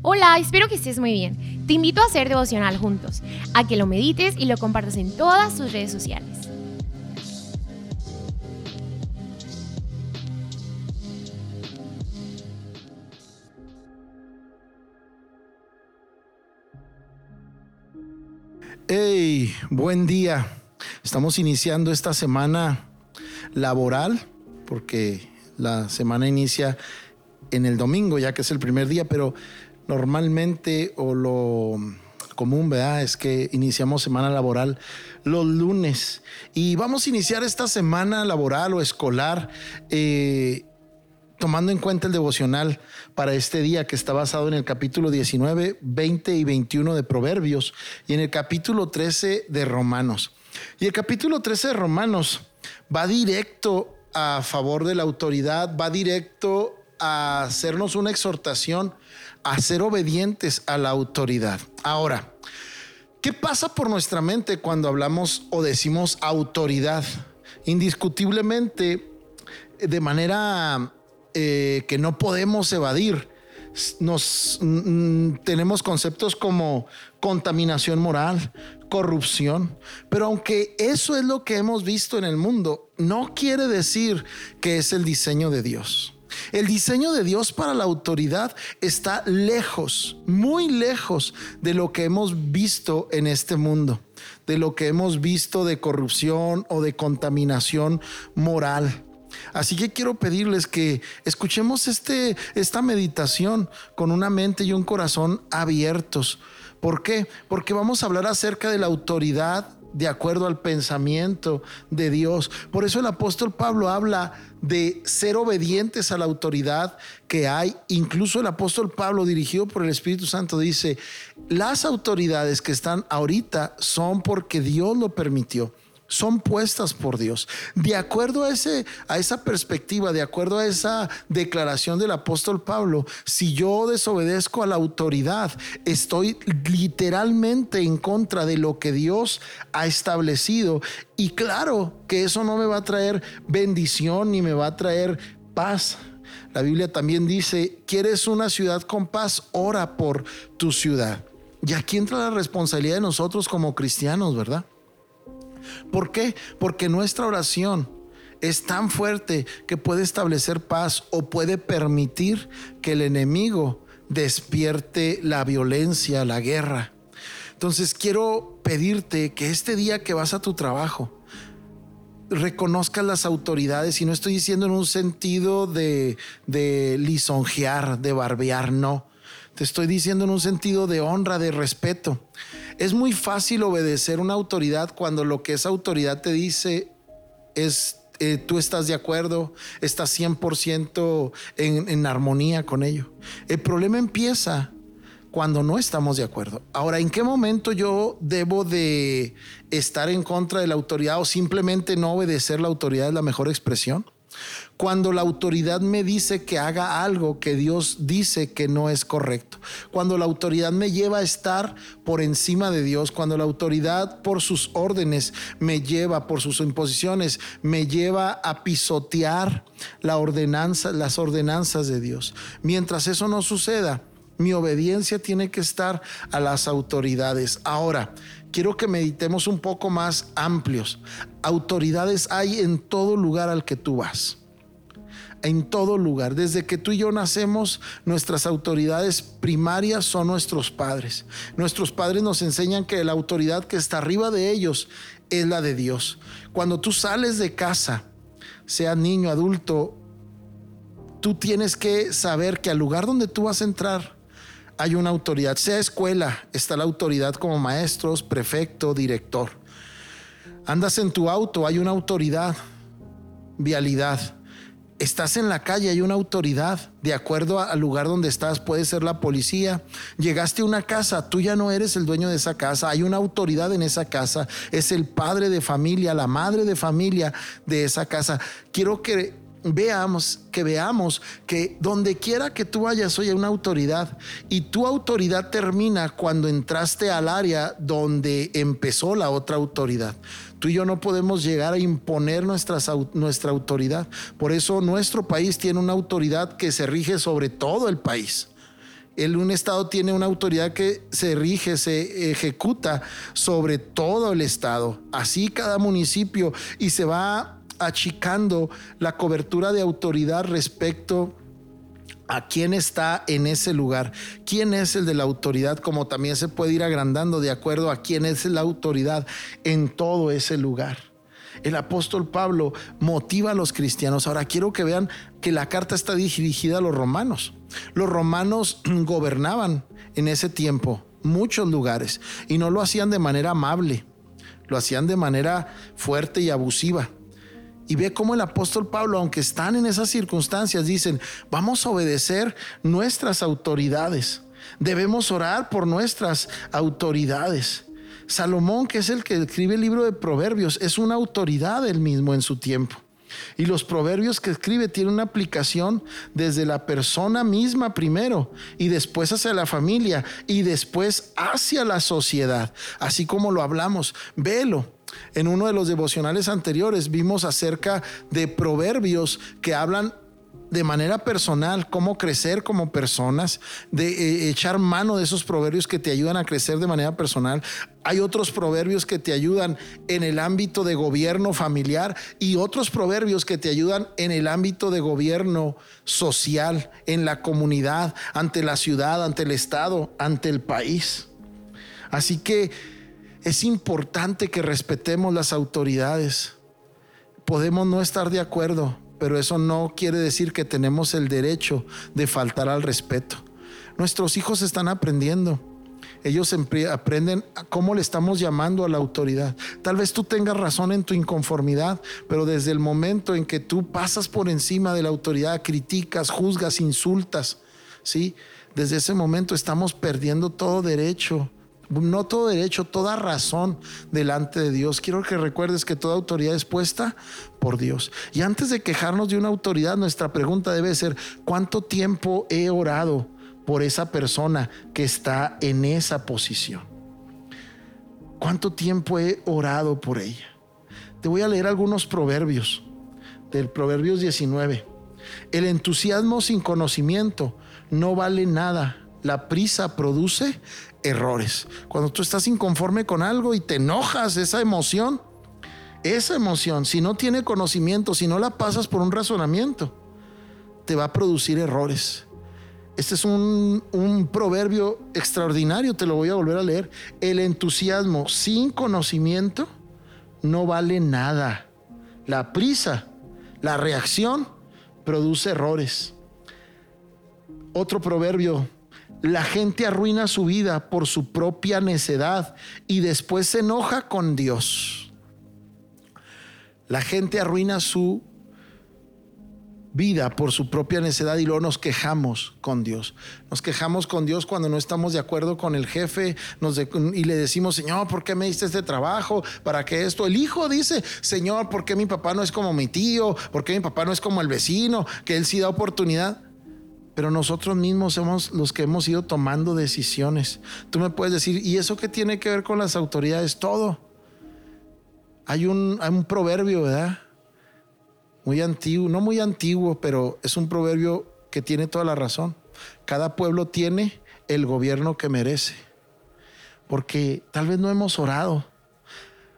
Hola, espero que estés muy bien. Te invito a hacer devocional juntos, a que lo medites y lo compartas en todas tus redes sociales. Hey, buen día. Estamos iniciando esta semana laboral porque la semana inicia en el domingo, ya que es el primer día, pero normalmente o lo común, ¿verdad? Es que iniciamos semana laboral los lunes y vamos a iniciar esta semana laboral o escolar eh, tomando en cuenta el devocional para este día que está basado en el capítulo 19, 20 y 21 de Proverbios y en el capítulo 13 de Romanos. Y el capítulo 13 de Romanos va directo a favor de la autoridad, va directo a hacernos una exhortación a ser obedientes a la autoridad. Ahora, ¿qué pasa por nuestra mente cuando hablamos o decimos autoridad? Indiscutiblemente, de manera eh, que no podemos evadir, nos mm, tenemos conceptos como contaminación moral, corrupción, pero aunque eso es lo que hemos visto en el mundo, no quiere decir que es el diseño de Dios. El diseño de Dios para la autoridad está lejos, muy lejos de lo que hemos visto en este mundo, de lo que hemos visto de corrupción o de contaminación moral. Así que quiero pedirles que escuchemos este, esta meditación con una mente y un corazón abiertos. ¿Por qué? Porque vamos a hablar acerca de la autoridad de acuerdo al pensamiento de Dios. Por eso el apóstol Pablo habla de ser obedientes a la autoridad que hay. Incluso el apóstol Pablo, dirigido por el Espíritu Santo, dice, las autoridades que están ahorita son porque Dios lo permitió son puestas por Dios. De acuerdo a, ese, a esa perspectiva, de acuerdo a esa declaración del apóstol Pablo, si yo desobedezco a la autoridad, estoy literalmente en contra de lo que Dios ha establecido. Y claro que eso no me va a traer bendición ni me va a traer paz. La Biblia también dice, ¿quieres una ciudad con paz? Ora por tu ciudad. Y aquí entra la responsabilidad de nosotros como cristianos, ¿verdad? ¿Por qué? Porque nuestra oración es tan fuerte que puede establecer paz o puede permitir que el enemigo despierte la violencia, la guerra. Entonces quiero pedirte que este día que vas a tu trabajo, reconozcas las autoridades y no estoy diciendo en un sentido de, de lisonjear, de barbear, no. Te estoy diciendo en un sentido de honra, de respeto. Es muy fácil obedecer una autoridad cuando lo que esa autoridad te dice es eh, tú estás de acuerdo, estás 100% en, en armonía con ello. El problema empieza cuando no estamos de acuerdo. Ahora, ¿en qué momento yo debo de estar en contra de la autoridad o simplemente no obedecer la autoridad es la mejor expresión? Cuando la autoridad me dice que haga algo que Dios dice que no es correcto. Cuando la autoridad me lleva a estar por encima de Dios. Cuando la autoridad por sus órdenes me lleva, por sus imposiciones, me lleva a pisotear la ordenanza, las ordenanzas de Dios. Mientras eso no suceda, mi obediencia tiene que estar a las autoridades. Ahora, quiero que meditemos un poco más amplios. Autoridades hay en todo lugar al que tú vas en todo lugar. Desde que tú y yo nacemos, nuestras autoridades primarias son nuestros padres. Nuestros padres nos enseñan que la autoridad que está arriba de ellos es la de Dios. Cuando tú sales de casa, sea niño, adulto, tú tienes que saber que al lugar donde tú vas a entrar, hay una autoridad, sea escuela, está la autoridad como maestros, prefecto, director. Andas en tu auto, hay una autoridad, vialidad. Estás en la calle, hay una autoridad. De acuerdo al lugar donde estás, puede ser la policía. Llegaste a una casa, tú ya no eres el dueño de esa casa. Hay una autoridad en esa casa. Es el padre de familia, la madre de familia de esa casa. Quiero que veamos, que veamos que donde quiera que tú vayas hoy hay una autoridad y tu autoridad termina cuando entraste al área donde empezó la otra autoridad. Tú y yo no podemos llegar a imponer nuestra autoridad. Por eso nuestro país tiene una autoridad que se rige sobre todo el país. El, un Estado tiene una autoridad que se rige, se ejecuta sobre todo el Estado, así cada municipio, y se va achicando la cobertura de autoridad respecto a quién está en ese lugar, quién es el de la autoridad, como también se puede ir agrandando de acuerdo a quién es la autoridad en todo ese lugar. El apóstol Pablo motiva a los cristianos. Ahora quiero que vean que la carta está dirigida a los romanos. Los romanos gobernaban en ese tiempo muchos lugares y no lo hacían de manera amable, lo hacían de manera fuerte y abusiva. Y ve cómo el apóstol Pablo, aunque están en esas circunstancias, dicen, vamos a obedecer nuestras autoridades. Debemos orar por nuestras autoridades. Salomón, que es el que escribe el libro de Proverbios, es una autoridad él mismo en su tiempo. Y los proverbios que escribe tienen una aplicación desde la persona misma primero y después hacia la familia y después hacia la sociedad, así como lo hablamos. Velo. En uno de los devocionales anteriores vimos acerca de proverbios que hablan de manera personal, cómo crecer como personas, de eh, echar mano de esos proverbios que te ayudan a crecer de manera personal. Hay otros proverbios que te ayudan en el ámbito de gobierno familiar y otros proverbios que te ayudan en el ámbito de gobierno social, en la comunidad, ante la ciudad, ante el Estado, ante el país. Así que es importante que respetemos las autoridades. Podemos no estar de acuerdo, pero eso no quiere decir que tenemos el derecho de faltar al respeto. Nuestros hijos están aprendiendo. Ellos aprenden cómo le estamos llamando a la autoridad. Tal vez tú tengas razón en tu inconformidad, pero desde el momento en que tú pasas por encima de la autoridad, criticas, juzgas, insultas, ¿sí? Desde ese momento estamos perdiendo todo derecho no todo derecho, toda razón delante de Dios. Quiero que recuerdes que toda autoridad es puesta por Dios. Y antes de quejarnos de una autoridad, nuestra pregunta debe ser, ¿cuánto tiempo he orado por esa persona que está en esa posición? ¿Cuánto tiempo he orado por ella? Te voy a leer algunos proverbios del Proverbios 19. El entusiasmo sin conocimiento no vale nada. La prisa produce errores. Cuando tú estás inconforme con algo y te enojas, esa emoción, esa emoción, si no tiene conocimiento, si no la pasas por un razonamiento, te va a producir errores. Este es un, un, proverbio extraordinario, te lo voy a volver a leer. El entusiasmo sin conocimiento no vale nada. La prisa, la reacción produce errores. Otro proverbio la gente arruina su vida por su propia necedad y después se enoja con Dios. La gente arruina su vida por su propia necedad y luego nos quejamos con Dios. Nos quejamos con Dios cuando no estamos de acuerdo con el jefe y le decimos, Señor, ¿por qué me diste este trabajo? ¿Para qué esto? El hijo dice, Señor, ¿por qué mi papá no es como mi tío? ¿Por qué mi papá no es como el vecino? Que él sí da oportunidad pero nosotros mismos somos los que hemos ido tomando decisiones. Tú me puedes decir, ¿y eso qué tiene que ver con las autoridades? Todo. Hay un, hay un proverbio, ¿verdad? Muy antiguo, no muy antiguo, pero es un proverbio que tiene toda la razón. Cada pueblo tiene el gobierno que merece, porque tal vez no hemos orado.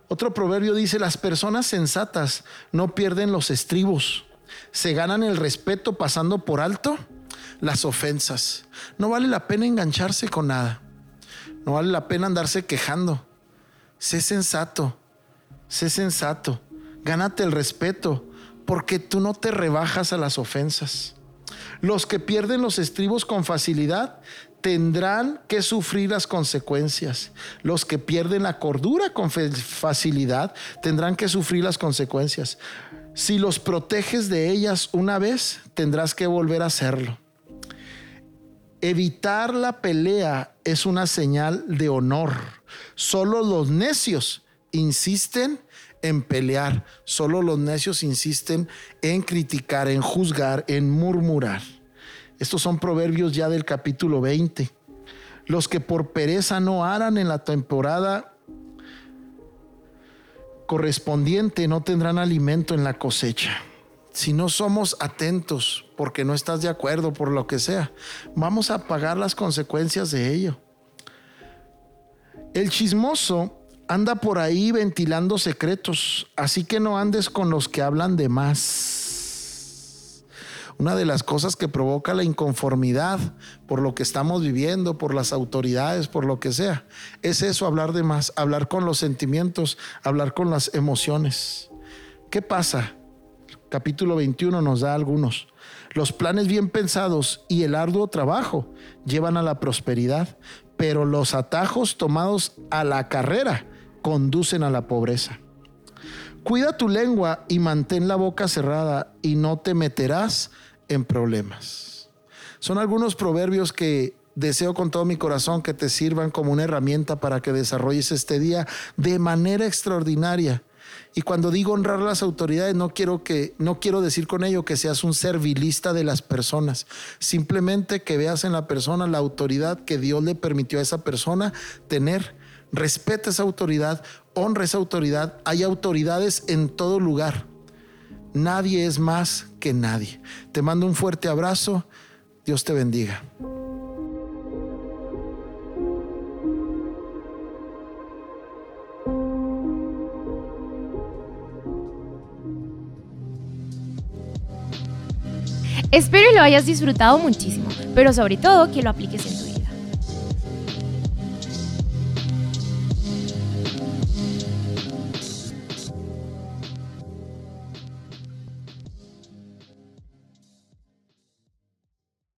Otro proverbio dice, las personas sensatas no pierden los estribos, se ganan el respeto pasando por alto las ofensas. No vale la pena engancharse con nada. No vale la pena andarse quejando. Sé sensato. Sé sensato. Gánate el respeto porque tú no te rebajas a las ofensas. Los que pierden los estribos con facilidad tendrán que sufrir las consecuencias. Los que pierden la cordura con facilidad tendrán que sufrir las consecuencias. Si los proteges de ellas una vez, tendrás que volver a hacerlo. Evitar la pelea es una señal de honor. Solo los necios insisten en pelear. Solo los necios insisten en criticar, en juzgar, en murmurar. Estos son proverbios ya del capítulo 20. Los que por pereza no aran en la temporada correspondiente no tendrán alimento en la cosecha. Si no somos atentos porque no estás de acuerdo por lo que sea, vamos a pagar las consecuencias de ello. El chismoso anda por ahí ventilando secretos, así que no andes con los que hablan de más. Una de las cosas que provoca la inconformidad por lo que estamos viviendo, por las autoridades, por lo que sea, es eso, hablar de más, hablar con los sentimientos, hablar con las emociones. ¿Qué pasa? Capítulo 21 nos da algunos. Los planes bien pensados y el arduo trabajo llevan a la prosperidad, pero los atajos tomados a la carrera conducen a la pobreza. Cuida tu lengua y mantén la boca cerrada y no te meterás en problemas. Son algunos proverbios que deseo con todo mi corazón que te sirvan como una herramienta para que desarrolles este día de manera extraordinaria. Y cuando digo honrar a las autoridades, no quiero que no quiero decir con ello que seas un servilista de las personas, simplemente que veas en la persona la autoridad que Dios le permitió a esa persona tener. Respeta esa autoridad, honra esa autoridad. Hay autoridades en todo lugar. Nadie es más que nadie. Te mando un fuerte abrazo. Dios te bendiga. Espero lo hayas disfrutado muchísimo, pero sobre todo que lo apliques en tu vida.